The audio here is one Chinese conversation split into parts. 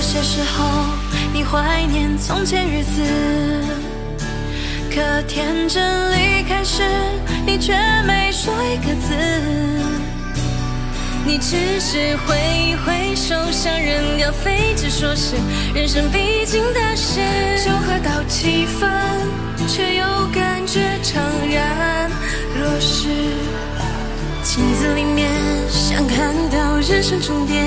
有些时候，你怀念从前日子，可天真离开时，你却没说一个字。你只是挥一挥手，像人要飞，只说是人生必经的事。酒喝到七分，却又感觉怅然若失。镜子里面想看到人生终点，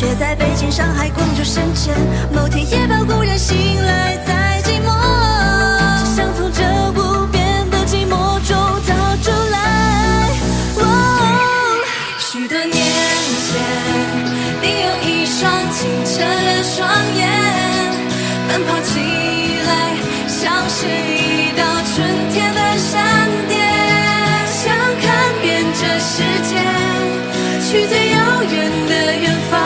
却在北京、上海、广州、深圳，某天夜半忽然醒来，在寂寞，只想从这无边的寂寞中逃出来。哦许多年前，你有一双清澈的双眼，奔跑起来像是一道春天的闪电，想看遍这世界，去最遥远的远方，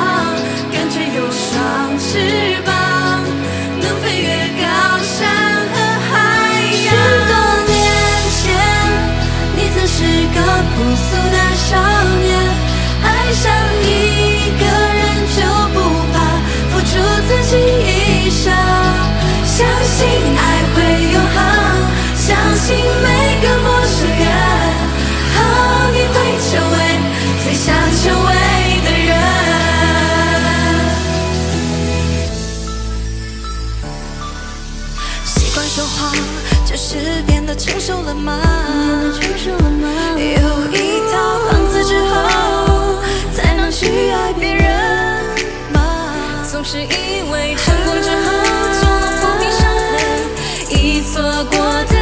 说话，就是变得成熟了吗？成熟了吗？有一套房子之后，才能去爱别人吗？总是以为成功之后就能抚平伤痕，一错过。